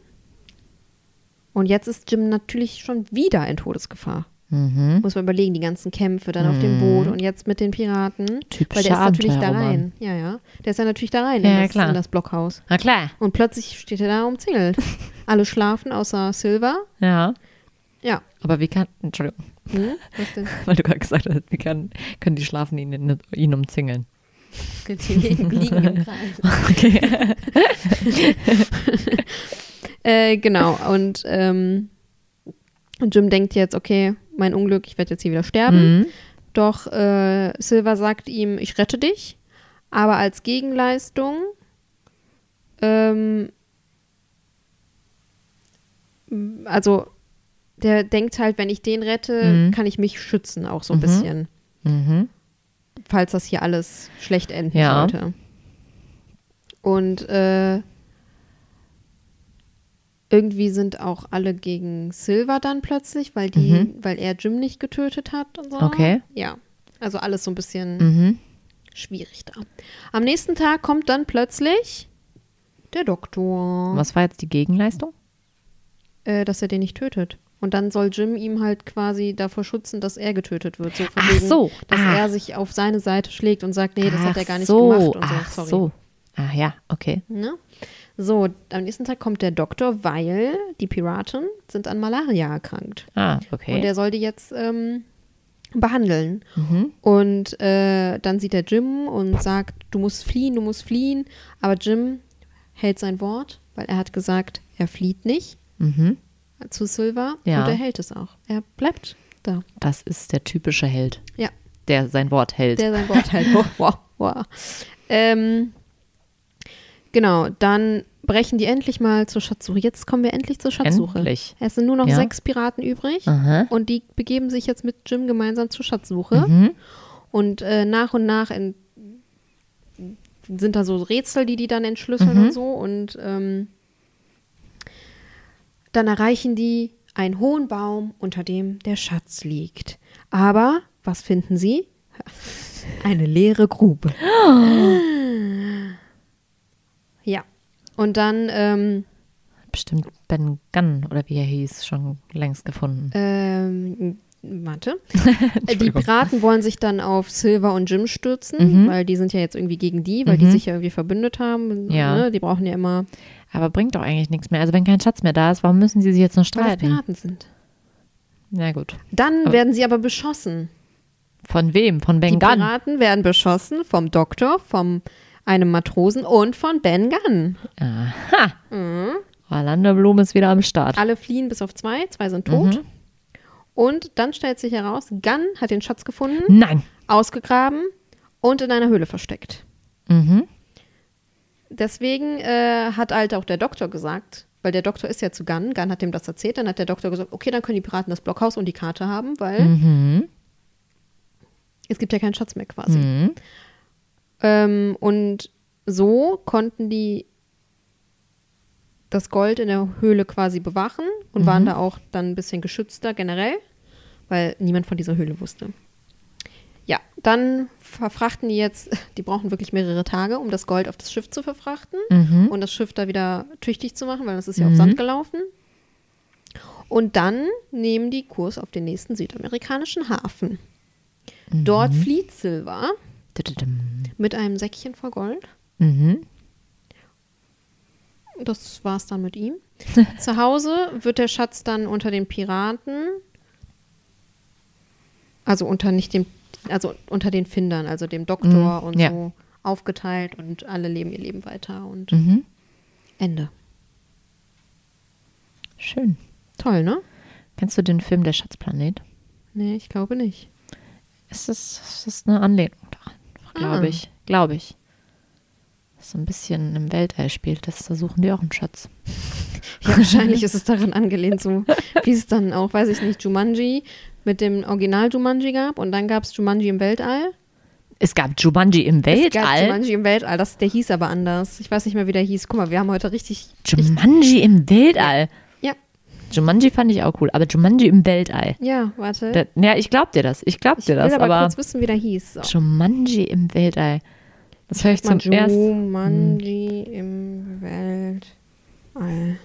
Und jetzt ist Jim natürlich schon wieder in Todesgefahr. Mhm. Muss man überlegen, die ganzen Kämpfe dann auf dem Boot und jetzt mit den Piraten. Typischer weil der ist natürlich da rein. Ja, ja. Der ist ja natürlich da rein Ja, in, das, klar. in das Blockhaus. Na klar. Und plötzlich steht er da umzingelt. Alle schlafen außer Silver. Ja. Ja. Aber wie kann, Entschuldigung, Hm? Was denn? weil du gerade gesagt hast, wie kann, können die schlafen ihn, ihn umzingeln? Die liegen im Kreis. Okay. Äh, genau. Und ähm, Jim denkt jetzt, okay, mein Unglück, ich werde jetzt hier wieder sterben. Mhm. Doch äh, Silver sagt ihm, ich rette dich. Aber als Gegenleistung ähm, also der denkt halt, wenn ich den rette, Mhm. kann ich mich schützen, auch so ein Mhm. bisschen, Mhm. falls das hier alles schlecht enden Ja. sollte. Und äh, irgendwie sind auch alle gegen Silver dann plötzlich, weil die, Mhm. weil er Jim nicht getötet hat und so. Okay. Ja. Also alles so ein bisschen Mhm. schwierig da. Am nächsten Tag kommt dann plötzlich der Doktor, Was war jetzt die Gegenleistung? äh, dass er den nicht tötet. Und dann soll Jim ihm halt quasi davor schützen, dass er getötet wird. So von Ach wegen, so. Dass Ah. er sich auf seine Seite schlägt und sagt, nee, das hat Ach er gar nicht so. gemacht und so. Ach Sorry. so. Ah ja, okay. Ne? So, am nächsten Tag kommt der Doktor, weil die Piraten sind an Malaria erkrankt. Ah, Und okay. er soll die jetzt ähm, behandeln. Mhm. Und äh, dann sieht er Jim und sagt, du musst fliehen, du musst fliehen. Aber Jim hält sein Wort, weil er hat gesagt, er flieht nicht Mhm. Zu Silver. Ja. Und er hält es auch. Er bleibt da. Das ist der typische Held, Ja, der sein Wort hält. der sein Wort hält. Wow, wow. Ähm, genau, dann brechen die endlich mal zur Schatzsuche. Jetzt kommen wir endlich zur Schatzsuche. Endlich. Es sind nur noch Ja. sechs Piraten übrig. Aha. Und die begeben sich jetzt mit Jim gemeinsam zur Schatzsuche. Mhm. Und äh, nach und nach in, sind da so Rätsel, die die dann entschlüsseln Mhm. und so. Und ähm, dann erreichen die einen hohen Baum, unter dem der Schatz liegt. Aber was finden sie? Eine leere Grube. Ja. Und dann ähm, Bestimmt Ben Gunn oder wie er hieß, schon längst gefunden. Ähm, warte. Äh, die. Piraten wollen sich dann auf Silver und Jim stürzen, Mhm. weil die sind ja jetzt irgendwie gegen die, weil die Mhm. sich ja irgendwie verbündet haben. Ja. Ne? Die brauchen ja immer, Aber bringt doch eigentlich nichts mehr. Also wenn kein Schatz mehr da ist, warum müssen sie sich jetzt noch weil das streiten? Piraten sind. Na gut. Dann Aber- werden sie aber beschossen. Von wem? Von Ben Die Gunn? Piraten werden beschossen vom Doktor, vom einem Matrosen und von Ben Gunn. Aha. Mhm. Orlando Bloom ist wieder am Start. Alle fliehen bis auf zwei, zwei sind tot. Mhm. Und dann stellt sich heraus, Gunn hat den Schatz gefunden, Nein. ausgegraben und in einer Höhle versteckt. Mhm. Deswegen äh, hat halt auch der Doktor gesagt, weil der Doktor ist ja zu Gunn, Gunn hat ihm das erzählt, dann hat der Doktor gesagt, okay, dann können die Piraten das Blockhaus und die Karte haben, weil Mhm. es gibt ja keinen Schatz mehr quasi. Mhm. Ähm, und so konnten die das Gold in der Höhle quasi bewachen und Mhm. waren da auch dann ein bisschen geschützter generell, weil niemand von dieser Höhle wusste. Ja, dann verfrachten die jetzt, die brauchen wirklich mehrere Tage, um das Gold auf das Schiff zu verfrachten Mhm. und das Schiff da wieder tüchtig zu machen, weil das ist ja auf Sand gelaufen. Und dann nehmen die Kurs auf den nächsten südamerikanischen Hafen. Dort flieht Silver Tududum. mit einem Säckchen voll Gold. Mhm. Das war's dann mit ihm. Zu Hause wird der Schatz dann unter den Piraten, also unter nicht dem, also unter den Findern, also dem Doktor Mhm, und ja. so aufgeteilt und alle leben ihr Leben weiter und Mhm. Ende. Schön. Toll, ne? Kennst du den Film Der Schatzplanet? Nee, ich glaube nicht. Es ist, es ist eine Anlehnung daran, glaube Ah. ich. Glaube ich. So ein bisschen im Weltall spielt. Das, da suchen die auch einen Schatz. Ja, wahrscheinlich ist es daran angelehnt, so wie es dann auch, weiß ich nicht, Jumanji mit dem Original Jumanji gab und dann gab es Jumanji im Weltall. Es gab Jumanji im Es gab Weltall. Jumanji im Weltall, das, der hieß aber anders. Ich weiß nicht mehr, wie der hieß. Guck mal, wir haben heute richtig. Jumanji im Weltall. Ja, Jumanji fand ich auch cool, aber Jumanji im Weltall. ja, warte. Da, ja, ich glaub dir das. Ich glaub ich dir will das, aber, aber, kurz wissen, wie der hieß. So. Jumanji im Weltall. Das höre ich zum ersten. Jumanji im Weltall.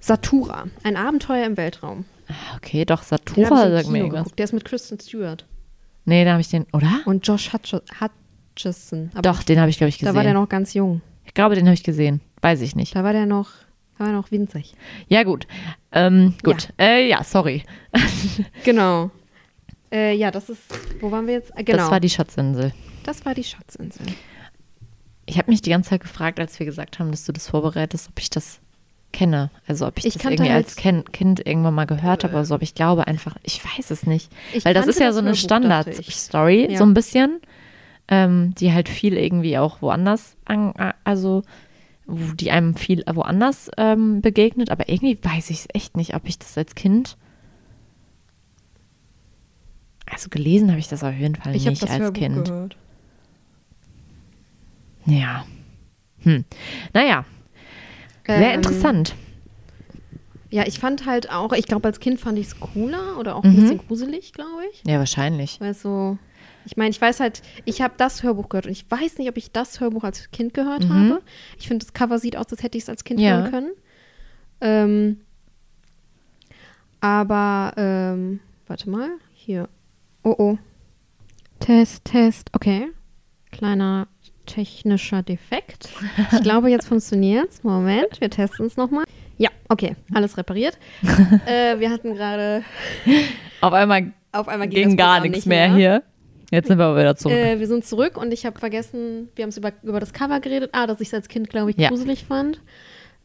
Satura, ein Abenteuer im Weltraum. Ah, Okay, doch, Satura sagt mir irgendwas. geguckt. Der ist mit Kristen Stewart Nee, da habe ich den, oder? und Josh Hutch Hutchison. Aber Doch, den habe ich, glaube ich, da gesehen. war der noch ganz jung. ich glaube, den habe ich gesehen. Weiß ich nicht. Da war der noch, da war er noch winzig. Ja, gut. Ähm, gut. Ja. Äh, ja, sorry. Genau. Äh, ja, das ist, wo waren wir jetzt? Äh, Genau, Das war die Schatzinsel. das war die Schatzinsel. Ich habe mich die ganze Zeit gefragt, als wir gesagt haben, dass du das vorbereitest, ob ich das kenne. Also ob ich, Ich das irgendwie halt- als kind irgendwann mal gehört habe oder so. Aber ich glaube einfach, ich weiß es nicht. Ich Weil das ist ja das so eine. Standard-Story, Ja. so ein bisschen, ähm, die halt viel irgendwie auch woanders, an, also die einem viel woanders ähm, begegnet. Aber irgendwie weiß ich es echt nicht, ob ich das als Kind also gelesen habe ich das auf jeden Fall Ich nicht als Hörbuch Kind. gehört. Ja. Hm. Naja. Sehr Ähm, interessant. Ja, ich fand halt auch, ich glaube, als Kind fand ich es cooler oder auch Mhm. ein bisschen gruselig, glaube ich. Ja, wahrscheinlich. Weil so, ich meine, ich weiß halt, ich habe das Hörbuch gehört und ich weiß nicht, ob ich das Hörbuch als Kind gehört Mhm. habe. Ich finde, das Cover sieht aus, als hätte ich es als Kind Ja. hören können. Ähm, aber, ähm, warte mal, hier. Oh, oh. Test, Test. Okay. Kleiner technischer Defekt. Ich glaube, jetzt funktioniert's. Moment, wir testen es nochmal. Ja, okay, alles repariert. äh, wir hatten gerade Auf einmal auf einmal ging, ging gar nichts nicht mehr hier. Jetzt sind wir aber wieder zurück. Äh, wir sind zurück und ich habe vergessen, wir haben es über, über das Cover geredet. Ah, dass ich es als Kind, glaube ich, Ja. gruselig fand.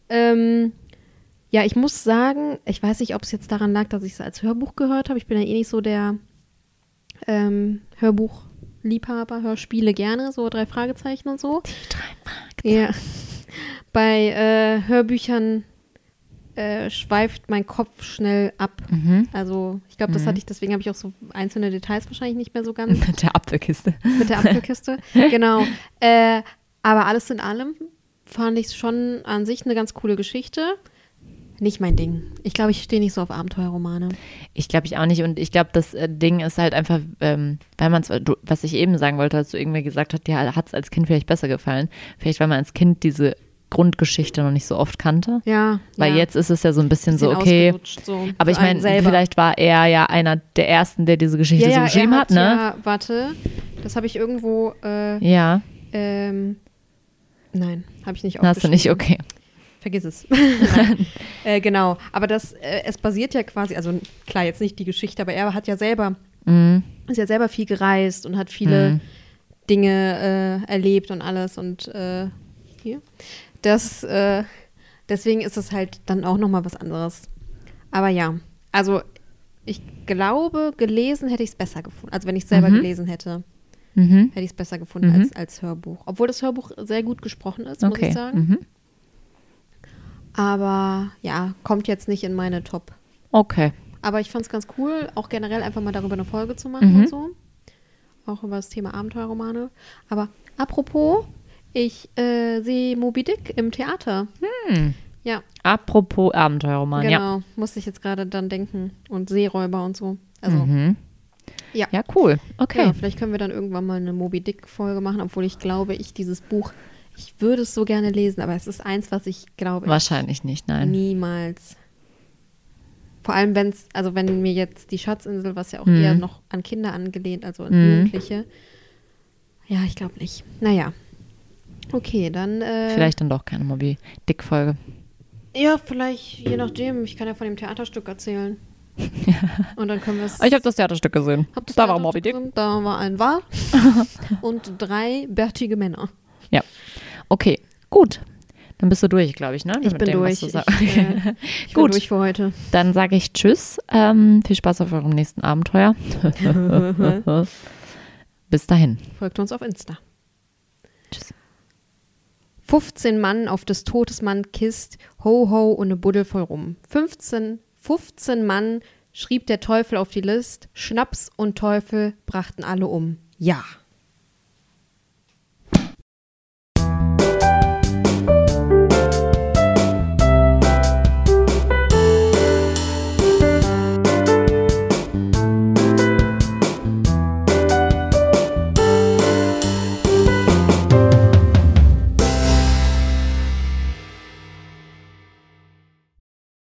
Ähm, ja, ich muss sagen, ich weiß nicht, ob es jetzt daran lag, dass ich es als Hörbuch gehört habe. Ich bin ja eh nicht so der ähm, Hörbuchliebhaber, Hörspiele gerne, so drei Fragezeichen und so. Ja. Bei äh, Hörbüchern äh, schweift mein Kopf schnell ab. Mhm. Also ich glaube, das hatte ich, deswegen habe ich auch so einzelne Details wahrscheinlich nicht mehr so ganz Mit der Apfelkiste. mit der Apfelkiste. genau. Äh, aber alles in allem fand ich es schon an sich eine ganz coole Geschichte. Nicht mein Ding. Ich glaube, ich stehe nicht so auf Abenteuerromane. Ich glaube ich auch nicht. Und ich glaube, das äh, Ding ist halt einfach, ähm, weil man es, was ich eben sagen wollte, als du irgendwie gesagt hast, dir hat es als Kind vielleicht besser gefallen. Vielleicht, weil man als Kind diese Grundgeschichte noch nicht so oft kannte. Ja. Weil ja. jetzt ist es ja so ein bisschen, Bisschen so, okay. so Aber ich meine, vielleicht war er ja einer der ersten, der diese Geschichte ja, so ja, geschrieben er hat, ne? Ja, warte. Das habe ich irgendwo. Äh, Ja, ähm, nein, habe ich nicht hast du nicht, aufgeschrieben. okay. Vergiss es. Äh, genau. Aber das, äh, es basiert ja quasi, also klar, jetzt nicht die Geschichte, aber er hat ja selber, Mhm. ist ja selber viel gereist und hat viele Mhm. Dinge äh, erlebt und alles und äh, hier. Das, äh, deswegen ist es halt dann auch nochmal was anderes. Aber ja, also ich glaube, gelesen hätte ich es besser gefunden. Also wenn ich es selber Mhm. gelesen hätte, Mhm. hätte ich es besser gefunden Mhm. als, als Hörbuch. Obwohl das Hörbuch sehr gut gesprochen ist, muss Okay. ich sagen. Aber ja, kommt jetzt nicht in meine Top. Okay. Aber ich fand es ganz cool, auch generell einfach mal darüber eine Folge zu machen Mhm. und so. Auch über das Thema Abenteuerromane. Aber apropos, ich äh, sehe Moby Dick im Theater. Hm. Ja, Apropos Abenteuerroman, ja. genau. Musste ich jetzt gerade dann denken. Und Seeräuber und so. Also, Mhm. ja. Ja, cool. Okay. Ja, vielleicht können wir dann irgendwann mal eine Moby Dick-Folge machen, obwohl ich glaube, ich dieses Buch, ich würde es so gerne lesen, aber es ist eins, was ich glaube, Wahrscheinlich nicht, nein. niemals. Vor allem, wenn es, also wenn mir jetzt die Schatzinsel, was ja auch Mhm. eher noch an Kinder angelehnt, also an Mhm. Jugendliche. Ja, ich glaube nicht. Naja. Okay, dann. Äh, Vielleicht dann doch keine Moby Dick-Folge. Ja, vielleicht, je nachdem. Ich kann ja von dem Theaterstück erzählen. Und dann können wir es. Ich habe das Theaterstück gesehen. Das Da war Theaterstück Moby Dick. gesehen, Da war ein Wal und drei bärtige Männer. Ja. Okay, gut. Dann bist du durch, glaube ich, ne? Ich Mit bin dem, durch. du Ich, sagst. äh, ich bin Gut. durch für heute. Dann sage ich Tschüss. Ähm, viel Spaß auf eurem nächsten Abenteuer. Bis dahin. Folgt uns auf Insta. Tschüss. 15 Mann auf des Todes Mann Kist, ho ho und ne Buddel voll rum. 15, 15 Mann schrieb der Teufel auf die List, Schnaps und Teufel brachten alle um. Ja.